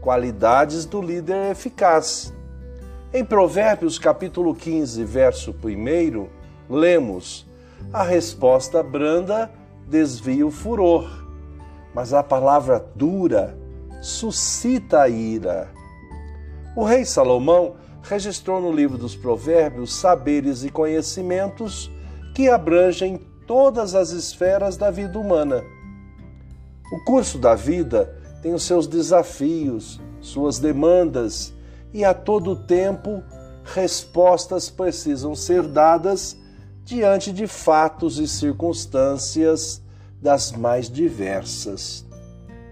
qualidades do líder eficaz. Em Provérbios capítulo 15, verso 1, lemos: A resposta branda desvia o furor, mas a palavra dura suscita a ira. O rei Salomão registrou no livro dos Provérbios saberes e conhecimentos que abrangem todas as esferas da vida humana. O curso da vida tem os seus desafios, suas demandas e a todo tempo respostas precisam ser dadas diante de fatos e circunstâncias das mais diversas.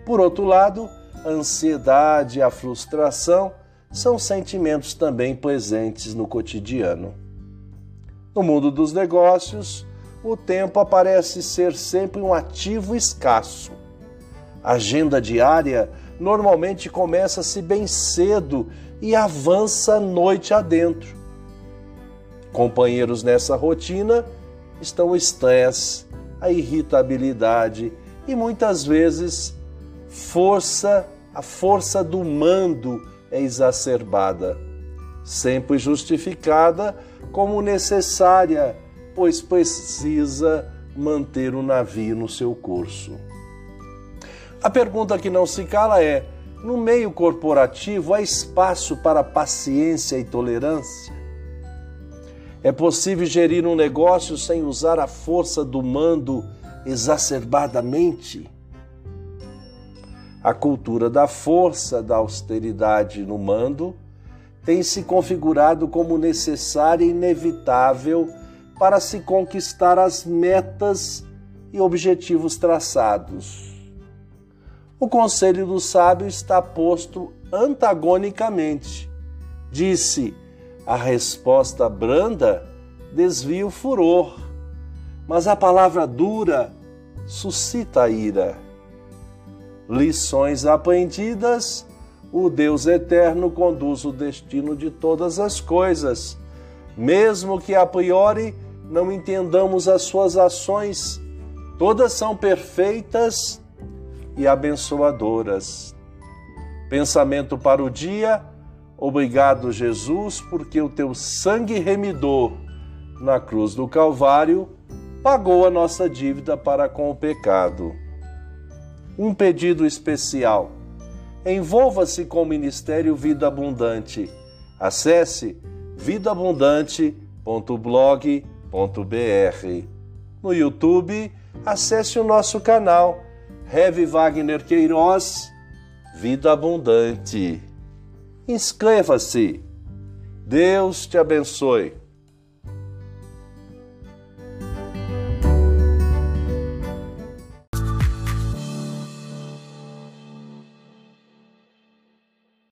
Por outro lado, a ansiedade e a frustração são sentimentos também presentes no cotidiano. No mundo dos negócios, o tempo aparece ser sempre um ativo escasso agenda diária normalmente começa-se bem cedo e avança noite adentro. Companheiros nessa rotina estão o estresse, a irritabilidade e muitas vezes força, a força do mando é exacerbada, sempre justificada como necessária, pois precisa manter o navio no seu curso. A pergunta que não se cala é: no meio corporativo há espaço para paciência e tolerância? É possível gerir um negócio sem usar a força do mando exacerbadamente? A cultura da força, da austeridade no mando, tem se configurado como necessária e inevitável para se conquistar as metas e objetivos traçados o conselho do sábio está posto antagonicamente. Disse: a resposta branda desvia o furor, mas a palavra dura suscita a ira. Lições aprendidas: o Deus eterno conduz o destino de todas as coisas, mesmo que a priori não entendamos as suas ações, todas são perfeitas e abençoadoras. Pensamento para o dia: Obrigado, Jesus, porque o teu sangue remidor na cruz do Calvário pagou a nossa dívida para com o pecado. Um pedido especial. Envolva-se com o Ministério Vida Abundante. Acesse vidaabundante.blog.br. No YouTube, acesse o nosso canal Heve Wagner Queiroz, Vida Abundante. Inscreva-se. Deus te abençoe.